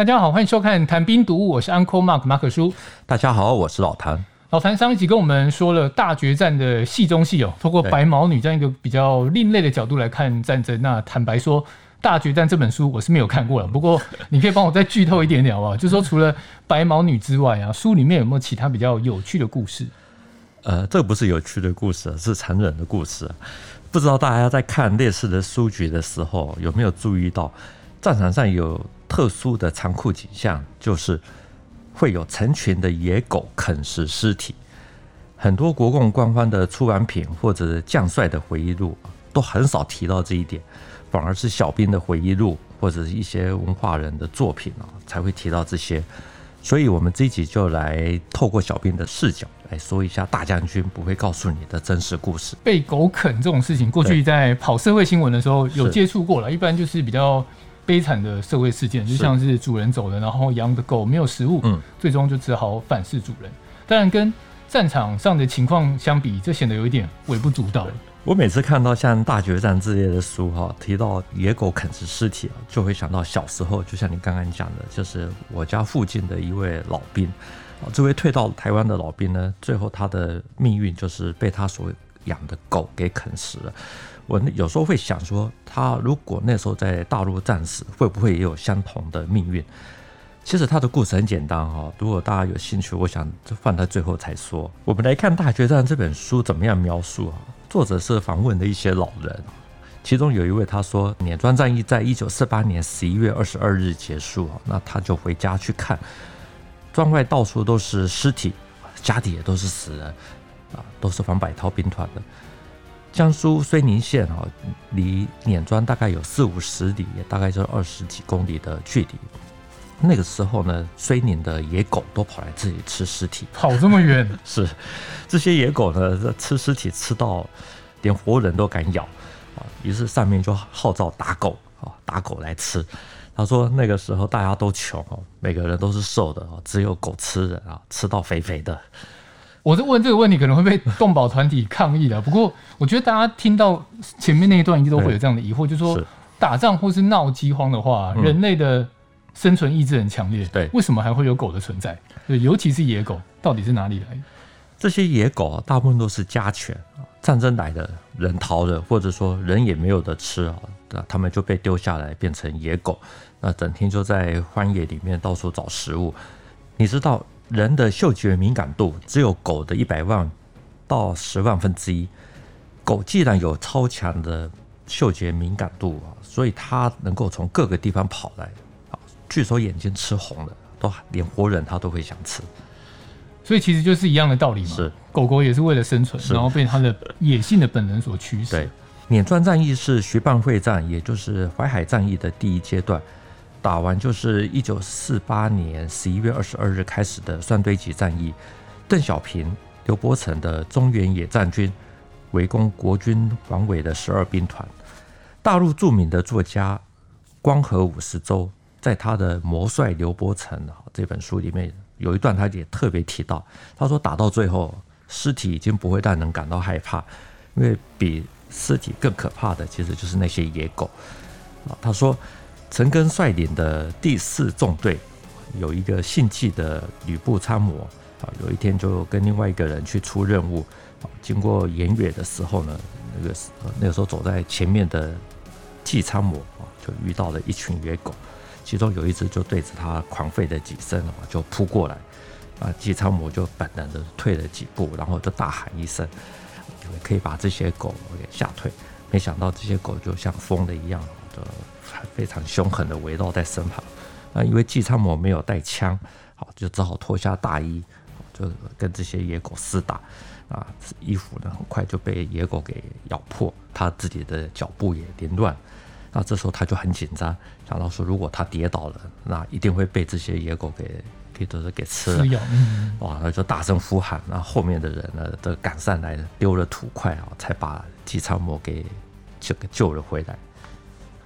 大家好，欢迎收看《谈兵读物》，我是 Uncle Mark 马可叔。大家好，我是老谭。老谭上一集跟我们说了大决战的戏中戏哦，通过白毛女这样一个比较另类的角度来看战争。那坦白说，《大决战》这本书我是没有看过了，不过你可以帮我再剧透一点点啊，就是说除了白毛女之外啊，书里面有没有其他比较有趣的故事？呃，这个不是有趣的故事，是残忍的故事。不知道大家在看类似的书局的时候，有没有注意到战场上有特殊的残酷景象，就是会有成群的野狗啃食尸体。很多国共官方的出版品或者将帅的回忆录都很少提到这一点，反而是小兵的回忆录或者是一些文化人的作品啊才会提到这些。所以，我们这一集就来透过小兵的视角来说一下大将军不会告诉你的真实故事。被狗啃这种事情，过去在跑社会新闻的时候有接触过了，一般就是比较。悲惨的社会事件，就像是主人走了，然后养的狗没有食物，嗯，最终就只好反噬主人。当然，跟战场上的情况相比，这显得有一点微不足道。我每次看到像《大决战》之类的书哈，提到野狗啃食尸体，就会想到小时候，就像你刚刚讲的，就是我家附近的一位老兵，啊，这位退到台湾的老兵呢，最后他的命运就是被他所养的狗给啃食了。我有时候会想说，他如果那时候在大陆战死，会不会也有相同的命运？其实他的故事很简单哈，如果大家有兴趣，我想就放在最后才说。我们来看《大决战》这本书怎么样描述啊？作者是访问的一些老人，其中有一位他说，碾庄战役在一九四八年十一月二十二日结束啊，那他就回家去看，庄外到处都是尸体，家里也都是死人啊，都是黄百韬兵团的。江苏睢宁县啊，离碾庄大概有四五十里，也大概就二十几公里的距离。那个时候呢，睢宁的野狗都跑来这里吃尸体，跑这么远？是，这些野狗呢，吃尸体吃到连活人都敢咬啊，于是上面就号召打狗啊，打狗来吃。他说那个时候大家都穷哦，每个人都是瘦的啊，只有狗吃人啊，吃到肥肥的。我在问这个问题，可能会被动保团体抗议的。不过，我觉得大家听到前面那一段，一定都会有这样的疑惑，就是说，打仗或是闹饥荒的话，人类的生存意志很强烈，对，为什么还会有狗的存在？对，尤其是野狗，到底是哪里来的？这些野狗大部分都是家犬，战争来的人逃了，或者说人也没有得吃啊，那他们就被丢下来变成野狗，那整天就在荒野里面到处找食物。你知道？人的嗅觉敏感度只有狗的一百万到十万分之一。狗既然有超强的嗅觉敏感度啊，所以它能够从各个地方跑来啊。据说眼睛吃红了，都连活人它都会想吃。所以其实就是一样的道理嘛。是，狗狗也是为了生存，然后被它的野性的本能所驱使。对，碾庄战役是徐蚌会战，也就是淮海战役的第一阶段。打完就是一九四八年十一月二十二日开始的蒜堆集战役，邓小平、刘伯承的中原野战军围攻国军王伟的十二兵团。大陆著名的作家光和五十周在他的《魔帅刘伯承》这本书里面有一段，他也特别提到，他说打到最后，尸体已经不会让人感到害怕，因为比尸体更可怕的其实就是那些野狗。啊，他说。陈赓率领的第四纵队有一个姓纪的旅部参谋啊，有一天就跟另外一个人去出任务，经过盐冶的时候呢，那个那个时候走在前面的纪参谋啊，就遇到了一群野狗，其中有一只就对着他狂吠了几声啊，就扑过来啊，纪参谋就本能的退了几步，然后就大喊一声，可以把这些狗给吓退，没想到这些狗就像疯了一样就。非常凶狠的围绕在身旁，那，因为纪昌谋没有带枪，好，就只好脱下大衣，就跟这些野狗厮打，啊，衣服呢很快就被野狗给咬破，他自己的脚步也凌乱，那这时候他就很紧张，想到说如果他跌倒了，那一定会被这些野狗给给都是给吃了，哇，那就大声呼喊，那后面的人呢都赶上来丢了土块啊，才把纪参谋给就给救了回来。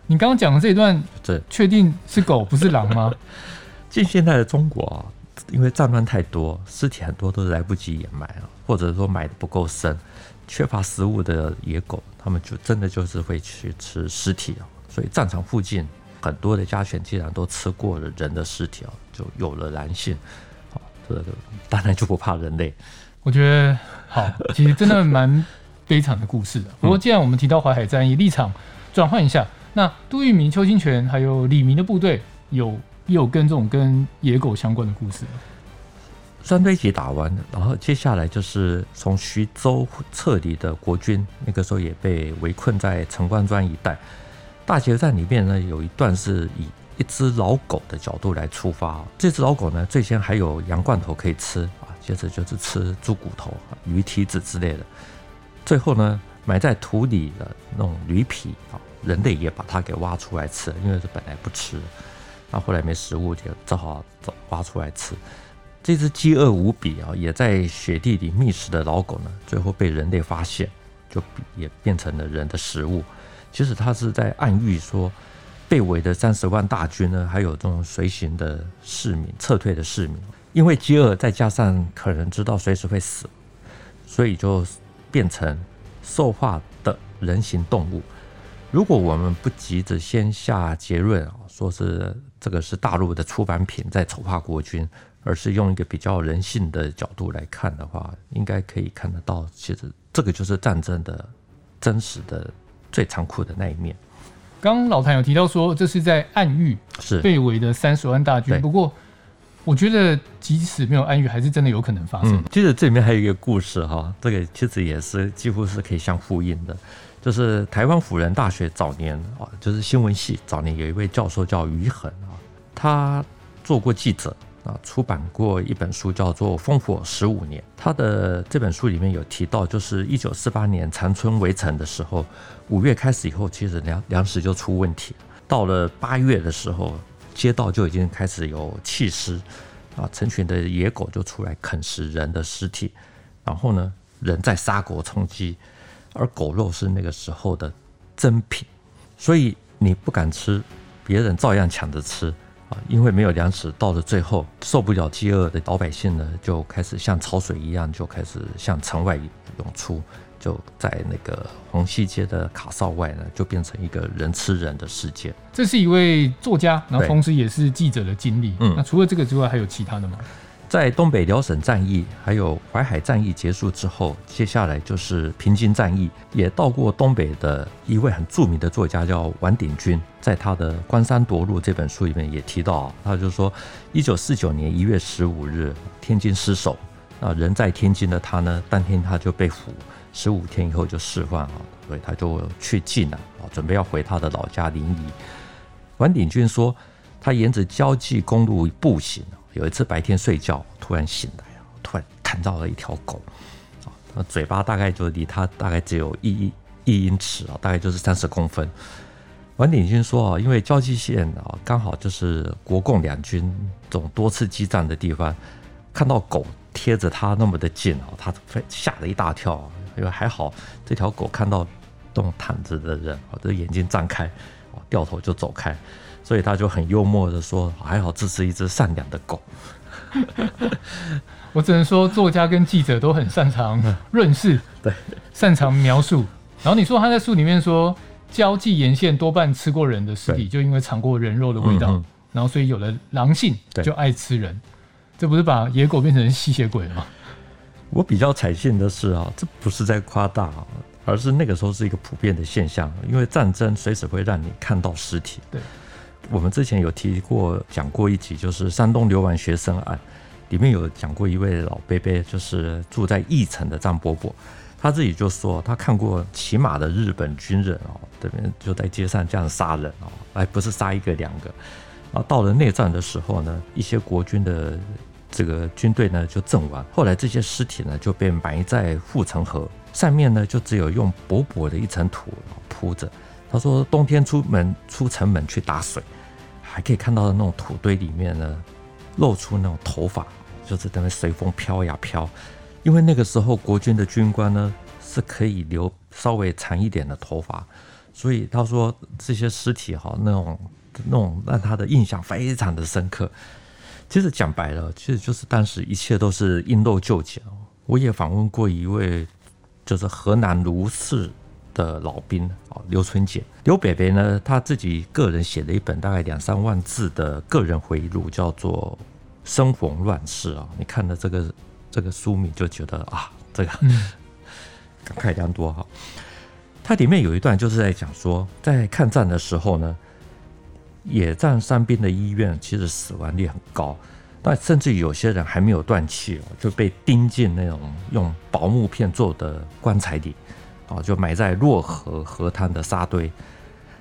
你刚刚讲的这一段，这确定是狗不是狼吗？近现代的中国啊，因为战乱太多，尸体很多都来不及掩埋了，或者说埋的不够深，缺乏食物的野狗，他们就真的就是会去吃尸体啊。所以战场附近很多的家犬竟然都吃过了人的尸体啊，就有了狼性，好，这个当然就不怕人类。我觉得好，其实真的蛮悲惨的故事的。不过既然我们提到淮海战役，立场转换一下，那杜聿明、邱清泉还有李明的部队有有跟这种跟野狗相关的故事吗？三堆集打完，然后接下来就是从徐州撤离的国军，那个时候也被围困在陈官庄一带。大决战里面呢，有一段是以一只老狗的角度来出发。这只老狗呢，最先还有羊罐头可以吃啊，接着就是吃猪骨头、鱼蹄子之类的。最后呢，埋在土里的那种驴皮啊，人类也把它给挖出来吃，因为是本来不吃。那后来没食物，就只好挖出来吃。这只饥饿无比啊，也在雪地里觅食的老狗呢，最后被人类发现，就也变成了人的食物。其实它是在暗喻说，被围的三十万大军呢，还有这种随行的市民、撤退的市民，因为饥饿，再加上可能知道随时会死，所以就变成兽化的人形动物。如果我们不急着先下结论啊，说是这个是大陆的出版品在丑化国军。而是用一个比较人性的角度来看的话，应该可以看得到，其实这个就是战争的真实的最残酷的那一面。刚刚老谭有提到说，这是在暗喻是被围的三十万大军。不过，我觉得即使没有暗喻，还是真的有可能发生。嗯，其实这里面还有一个故事哈，这个其实也是几乎是可以相呼应的，就是台湾辅仁大学早年啊，就是新闻系早年有一位教授叫于恒啊，他做过记者。啊，出版过一本书叫做《烽火十五年》，他的这本书里面有提到，就是一九四八年长春围城的时候，五月开始以后，其实粮粮食就出问题。到了八月的时候，街道就已经开始有弃尸，啊，成群的野狗就出来啃食人的尸体，然后呢，人在杀狗充饥，而狗肉是那个时候的珍品，所以你不敢吃，别人照样抢着吃啊。因为没有粮食，到了最后受不了饥饿的老百姓呢，就开始像潮水一样，就开始向城外涌出，就在那个红溪街的卡哨外呢，就变成一个人吃人的世界。这是一位作家，然后同时也是记者的经历。嗯，那除了这个之外，还有其他的吗？在东北辽沈战役还有淮海战役结束之后，接下来就是平津战役，也到过东北的一位很著名的作家叫王鼎钧，在他的《关山夺路》这本书里面也提到，他就说，一九四九年一月十五日，天津失守，啊，人在天津的他呢，当天他就被俘，十五天以后就释放了，所以他就去济南啊，准备要回他的老家临沂。王鼎钧说，他沿着交际公路步行。有一次白天睡觉，突然醒来，突然看到了一条狗，啊，嘴巴大概就离他大概只有一一英尺啊，大概就是三十公分。王鼎钧说啊，因为胶济线啊，刚好就是国共两军总多次激战的地方，看到狗贴着他那么的近啊，他吓了一大跳。因为还好这条狗看到动毯子的人，啊，这眼睛张开，掉头就走开。所以他就很幽默的说：“还好这是一只善良的狗。”我只能说，作家跟记者都很擅长润饰，对，擅长描述。然后你说他在书里面说，交际沿线多半吃过人的尸体，就因为尝过人肉的味道，然后所以有了狼性，就爱吃人。这不是把野狗变成吸血鬼吗？我比较采信的是啊，这不是在夸大，而是那个时候是一个普遍的现象，因为战争随时会让你看到尸体。对。我们之前有提过讲过一集，就是山东流亡学生案，里面有讲过一位老伯伯，就是住在义城的张伯伯，他自己就说他看过骑马的日本军人哦，这边就在街上这样杀人哦，还不是杀一个两个，啊，到了内战的时候呢，一些国军的这个军队呢就阵亡，后来这些尸体呢就被埋在护城河上面呢，就只有用薄薄的一层土铺着。他说冬天出门出城门去打水。还可以看到的那种土堆里面呢，露出那种头发，就是在那随风飘呀飘。因为那个时候国军的军官呢是可以留稍微长一点的头发，所以他说这些尸体哈，那种那种让他的印象非常的深刻。其实讲白了，其实就是当时一切都是因陋就简。我也访问过一位，就是河南卢氏的老兵啊，刘春俭。刘北北呢，他自己个人写了一本大概两三万字的个人回忆录，叫做《生逢乱世》啊。你看了这个这个书名，就觉得啊，这个 感慨良多哈。它里面有一段就是在讲说，在抗战的时候呢，野战伤兵的医院其实死亡率很高。但甚至有些人还没有断气，就被钉进那种用薄木片做的棺材里，啊，就埋在洛河河滩的沙堆。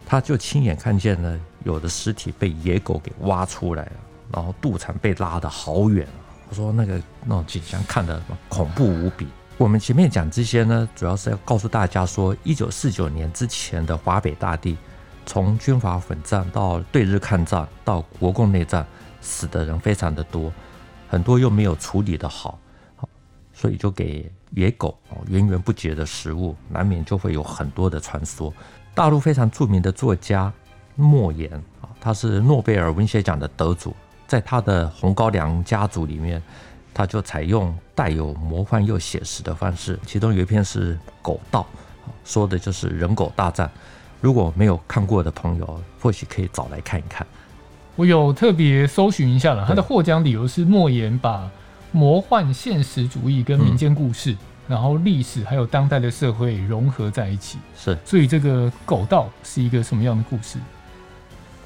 他就亲眼看见了有的尸体被野狗给挖出来了，然后肚肠被拉得好远。他说那个那种景象看得恐怖无比。我们前面讲这些呢，主要是要告诉大家说，一九四九年之前的华北大地，从军阀混战到对日抗战到国共内战。死的人非常的多，很多又没有处理的好，所以就给野狗源源不绝的食物，难免就会有很多的传说。大陆非常著名的作家莫言啊，他是诺贝尔文学奖的得主，在他的《红高粱家族》里面，他就采用带有魔幻又写实的方式，其中有一篇是《狗道》，说的就是人狗大战。如果没有看过的朋友，或许可以找来看一看。我有特别搜寻一下了，他的获奖理由是莫言把魔幻现实主义跟民间故事，嗯、然后历史还有当代的社会融合在一起。是，所以这个狗道是一个什么样的故事？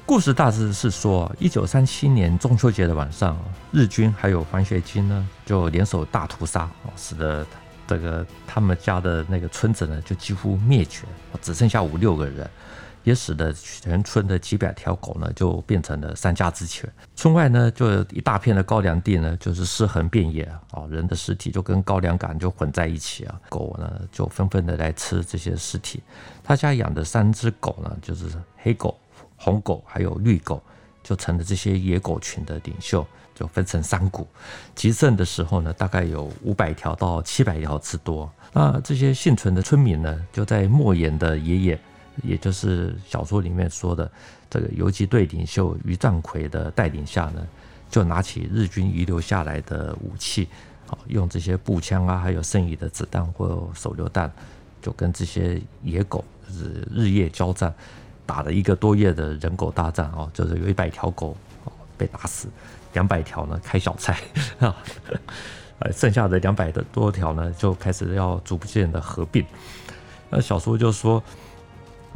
故事大致是说，一九三七年中秋节的晚上，日军还有黄血军呢，就联手大屠杀，使得这个他们家的那个村子呢，就几乎灭绝，只剩下五六个人。也使得全村的几百条狗呢，就变成了三家之犬。村外呢，就一大片的高粱地呢，就是尸横遍野啊，人的尸体就跟高粱杆就混在一起啊，狗呢就纷纷的来吃这些尸体。他家养的三只狗呢，就是黑狗、红狗还有绿狗，就成了这些野狗群的领袖，就分成三股。极盛的时候呢，大概有五百条到七百条之多。那这些幸存的村民呢，就在莫言的爷爷。也就是小说里面说的这个游击队领袖于占奎的带领下呢，就拿起日军遗留下来的武器，啊，用这些步枪啊，还有剩余的子弹或手榴弹，就跟这些野狗就是日夜交战，打了一个多月的人狗大战啊，就是有一百条狗被打死，两百条呢开小差啊，呃，剩下的两百的多条呢就开始要逐渐的合并。那小说就说。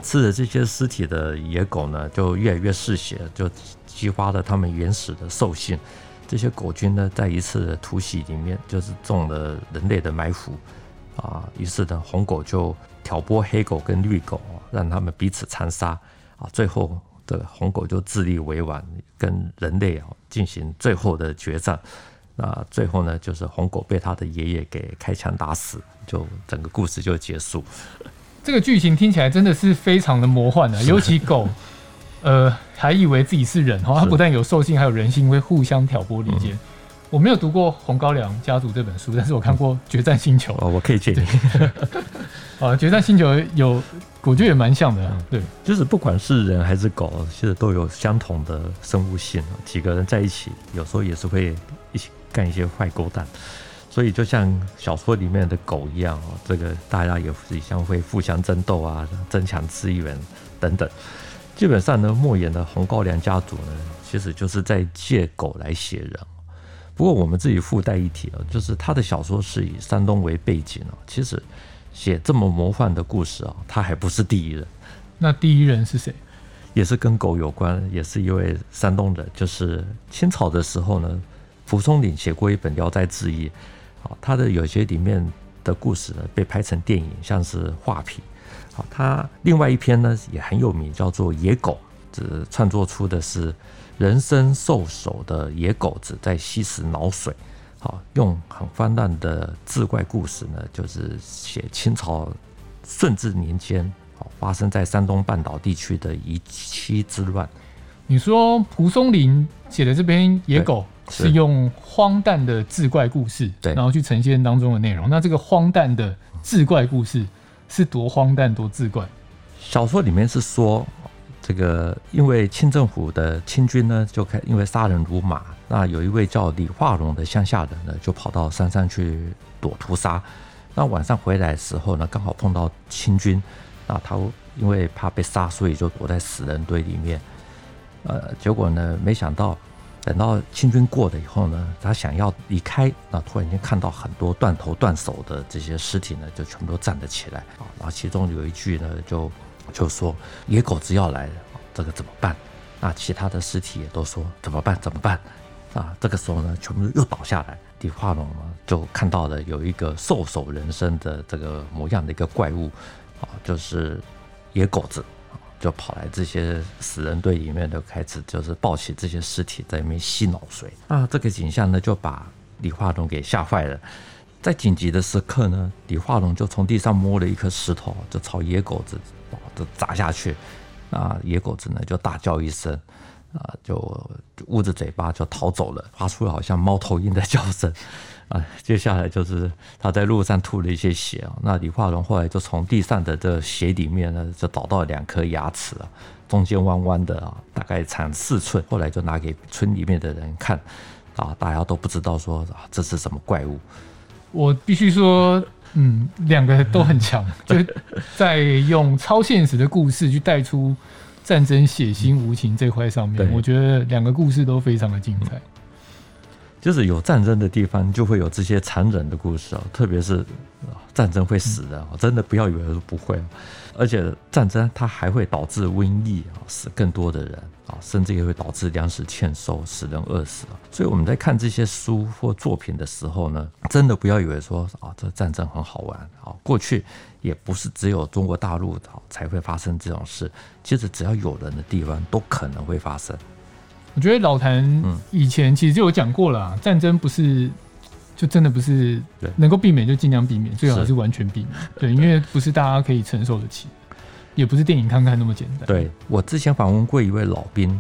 吃了这些尸体的野狗呢，就越来越嗜血，就激发了他们原始的兽性。这些狗群呢，在一次的突袭里面，就是中了人类的埋伏啊。于是呢，红狗就挑拨黑狗跟绿狗，让他们彼此残杀啊。最后，这个红狗就自立为王，跟人类啊进行最后的决战。那最后呢，就是红狗被他的爷爷给开枪打死，就整个故事就结束。这个剧情听起来真的是非常的魔幻啊！尤其狗，呃，还以为自己是人哈，它不但有兽性，还有人性，会互相挑拨离间。我没有读过《红高粱家族》这本书，但是我看过《决战星球》。哦，我可以借你。啊，《决战星球》有，我觉得也蛮像的。对，就是不管是人还是狗，其实都有相同的生物性。几个人在一起，有时候也是会一起干一些坏勾当。所以就像小说里面的狗一样哦，这个大家也互相会互相争斗啊，争抢资源等等。基本上呢，莫言的《红高粱家族》呢，其实就是在借狗来写人。不过我们自己附带一提啊，就是他的小说是以山东为背景啊。其实写这么魔幻的故事啊，他还不是第一人。那第一人是谁？也是跟狗有关，也是一位山东人，就是清朝的时候呢，蒲松龄写过一本《聊斋志异》。好他的有些里面的故事呢，被拍成电影，像是《画皮》。好，他另外一篇呢也很有名，叫做《野狗》，这创作出的是人身兽首的野狗子在吸食脑水。好，用很荒诞的志怪故事呢，就是写清朝顺治年间，好发生在山东半岛地区的一七之乱。你说蒲松龄写的这篇《野狗》？是用荒诞的志怪故事，对，然后去呈现当中的内容。那这个荒诞的志怪故事是多荒诞多志怪？小说里面是说，这个因为清政府的清军呢，就开因为杀人如麻。那有一位叫李化龙的乡下人呢，就跑到山上去躲屠杀。那晚上回来的时候呢，刚好碰到清军，那他因为怕被杀，所以就躲在死人堆里面。呃，结果呢，没想到等到清军过了以后呢，他想要离开，那突然间看到很多断头断手的这些尸体呢，就全部都站了起来啊。然后其中有一句呢，就就说野狗子要来了，这个怎么办？那其他的尸体也都说怎么办？怎么办？啊，这个时候呢，全部又倒下来。李化龙呢，就看到了有一个兽首人身的这个模样的一个怪物，啊，就是野狗子。就跑来这些死人堆里面，就开始就是抱起这些尸体在里面吸脑髓啊！这个景象呢，就把李化龙给吓坏了。在紧急的时刻呢，李化龙就从地上摸了一颗石头，就朝野狗子就砸下去。啊，野狗子呢就大叫一声，啊，就捂着嘴巴就逃走了，发出了好像猫头鹰的叫声。啊，接下来就是他在路上吐了一些血啊。那李化龙后来就从地上的这血里面呢，就找到两颗牙齿啊，中间弯弯的啊，大概长四寸。后来就拿给村里面的人看，啊，大家都不知道说啊，这是什么怪物。我必须说，嗯，两个都很强，就在用超现实的故事去带出战争血腥无情这块上面，我觉得两个故事都非常的精彩。就是有战争的地方，就会有这些残忍的故事哦。特别是战争会死人，真的不要以为不会。而且战争它还会导致瘟疫啊，死更多的人啊，甚至也会导致粮食欠收，使人饿死。所以我们在看这些书或作品的时候呢，真的不要以为说啊，这战争很好玩啊。过去也不是只有中国大陆才会发生这种事，其实只要有人的地方都可能会发生。我觉得老谭以前其实就有讲过了，战争不是就真的不是能够避免就尽量避免，最好是完全避免。对，因为不是大家可以承受得起，也不是电影看看那么简单。对，我之前访问过一位老兵，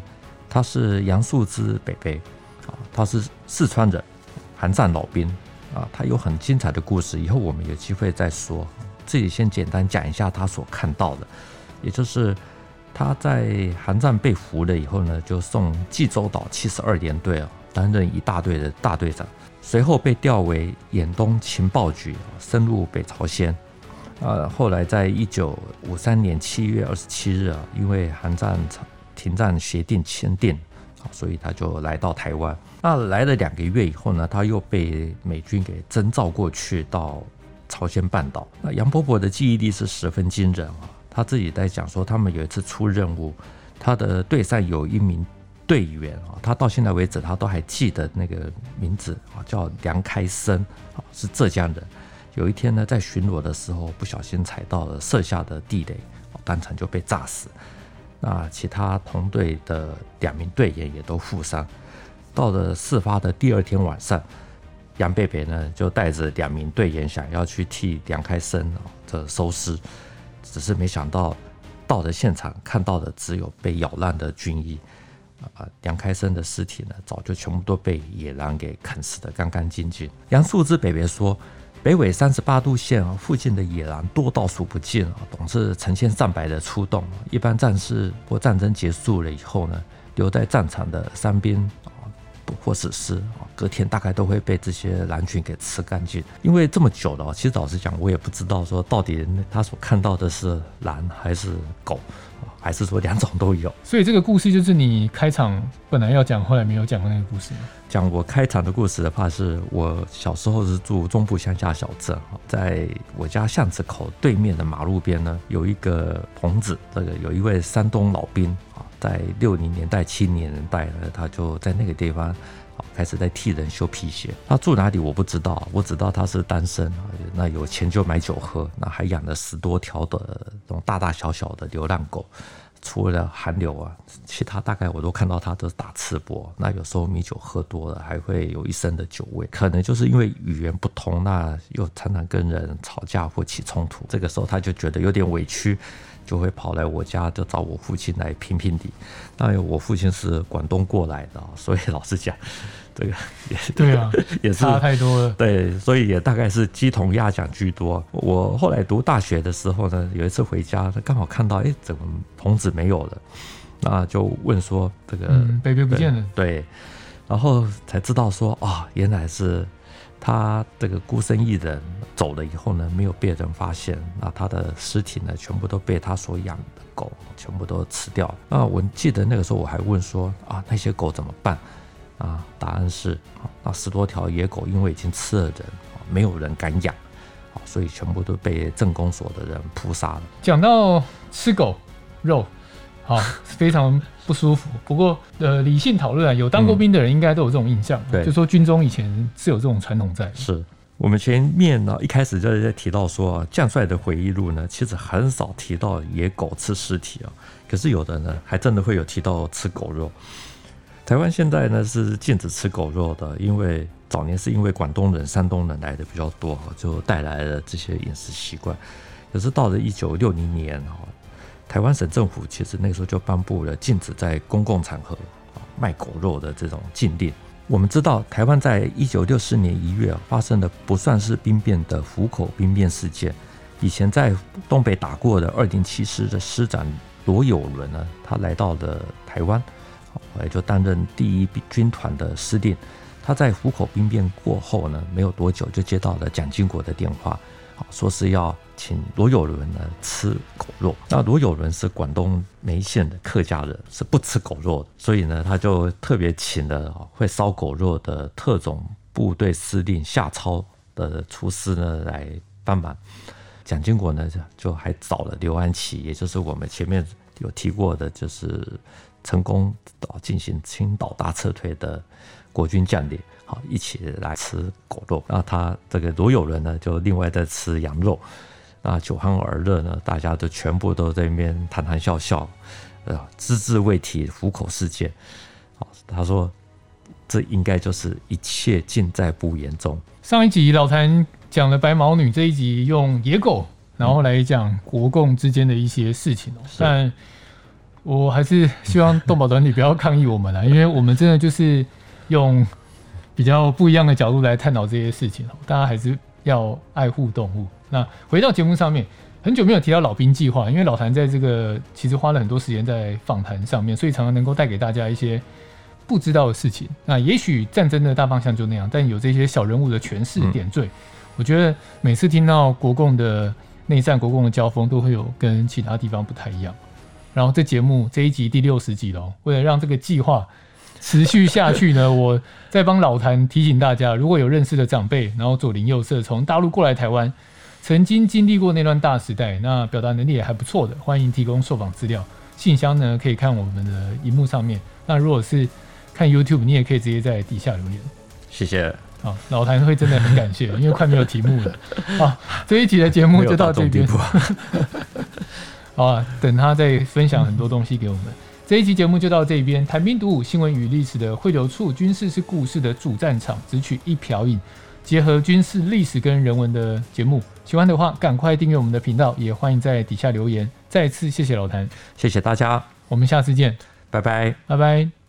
他是杨树之北北啊，他是四川人，韩战老兵啊，他有很精彩的故事，以后我们有机会再说。这里先简单讲一下他所看到的，也就是。他在韩战被俘了以后呢，就送济州岛七十二联队啊，担任一大队的大队长。随后被调为远东情报局，深入北朝鲜。呃，后来在一九五三年七月二十七日啊，因为韩战停战协定签订，所以他就来到台湾。那来了两个月以后呢，他又被美军给征召过去到朝鲜半岛。那杨伯伯的记忆力是十分惊人啊。他自己在讲说，他们有一次出任务，他的队上有一名队员啊，他到现在为止他都还记得那个名字啊，叫梁开生啊，是浙江人。有一天呢，在巡逻的时候不小心踩到了设下的地雷，当场就被炸死。那其他同队的两名队员也都负伤。到了事发的第二天晚上，杨贝贝呢就带着两名队员想要去替梁开生啊这收尸。只是没想到，到了现场看到的只有被咬烂的军衣，啊，梁开生的尸体呢，早就全部都被野狼给啃食的干干净净。杨树之北北说，北纬三十八度线啊附近的野狼多到数不尽啊，总是成千上百的出动。一般战士或战争结束了以后呢，留在战场的伤兵。或者是啊，隔天大概都会被这些狼群给吃干净。因为这么久了，其实老实讲，我也不知道说到底他所看到的是狼还是狗，还是说两种都有。所以这个故事就是你开场本来要讲，后来没有讲的那个故事吗？讲我开场的故事的话，是我小时候是住中部乡下小镇，在我家巷子口对面的马路边呢，有一个棚子，这个有一位山东老兵啊。在六零年代、七零年代呢，他就在那个地方，开始在替人修皮鞋。他住哪里我不知道，我知道他是单身，那有钱就买酒喝，那还养了十多条的这种大大小小的流浪狗。除了寒流啊，其他大概我都看到他都是打赤膊。那有时候米酒喝多了，还会有一身的酒味，可能就是因为语言不通，那又常常跟人吵架或起冲突。这个时候他就觉得有点委屈。就会跑来我家，就找我父亲来评评理。当然，我父亲是广东过来的，所以老实讲，这个也对啊，也是差太多了。对，所以也大概是鸡同鸭讲居多。我后来读大学的时候呢，有一次回家，刚好看到，哎，怎么棚子没有了？那就问说这个，嗯，北北不见了。对，然后才知道说，啊、哦，原来是他这个孤身一人走了以后呢，没有被人发现，那他的尸体呢，全部都被他所养的狗全部都吃掉。那我记得那个时候我还问说啊，那些狗怎么办？啊，答案是啊，那十多条野狗因为已经吃了人，没有人敢养，啊所以全部都被镇公所的人扑杀了。讲到吃狗肉。好，非常不舒服。不过，呃，理性讨论啊，有当过兵的人应该都有这种印象，嗯、就说军中以前是有这种传统在。是我们前面呢一开始就在提到说啊，将帅的回忆录呢，其实很少提到野狗吃尸体啊。可是有的呢，还真的会有提到吃狗肉。台湾现在呢是禁止吃狗肉的，因为早年是因为广东人、山东人来的比较多，就带来了这些饮食习惯。可是到了一九六零年台湾省政府其实那时候就颁布了禁止在公共场合卖狗肉的这种禁令。我们知道，台湾在一九六四年一月发生的不算是兵变的湖口兵变事件。以前在东北打过的二零七师的师长罗友伦呢，他来到了台湾，也就担任第一军团的司令。他在湖口兵变过后呢，没有多久就接到了蒋经国的电话。说是要请罗友伦呢吃狗肉，那罗友伦是广东梅县的客家人，是不吃狗肉的，所以呢，他就特别请了会烧狗肉的特种部队司令夏超的厨师呢来帮忙。蒋经国呢就还找了刘安琪，也就是我们前面有提过的，就是成功进行青岛大撤退的国军将领。一起来吃狗肉，那他这个罗友人呢，就另外在吃羊肉，那酒酣耳热呢，大家都全部都在那边谈谈笑笑，呃，只字未提虎口事件。好，他说这应该就是一切尽在不言中。上一集老谭讲了白毛女，这一集用野狗，然后来讲国共之间的一些事情，嗯、但我还是希望动保团体不要抗议我们了，因为我们真的就是用。比较不一样的角度来探讨这些事情，大家还是要爱护动物。那回到节目上面，很久没有提到老兵计划，因为老谭在这个其实花了很多时间在访谈上面，所以常常能够带给大家一些不知道的事情。那也许战争的大方向就那样，但有这些小人物的诠释点缀，我觉得每次听到国共的内战、国共的交锋，都会有跟其他地方不太一样。然后这节目这一集第六十集了，为了让这个计划。持续下去呢，我再帮老谭提醒大家，如果有认识的长辈，然后左邻右舍从大陆过来台湾，曾经经历过那段大时代，那表达能力也还不错的，欢迎提供受访资料。信箱呢可以看我们的荧幕上面。那如果是看 YouTube，你也可以直接在底下留言。谢谢。好，老谭会真的很感谢，因为快没有题目了。好，这一集的节目就到这边。好啊，等他再分享很多东西给我们。这一期节目就到这边，谈兵读武，新闻与历史的汇流处，军事是故事的主战场，只取一瓢饮，结合军事历史跟人文的节目。喜欢的话，赶快订阅我们的频道，也欢迎在底下留言。再次谢谢老谭，谢谢大家，我们下次见，拜拜，拜拜。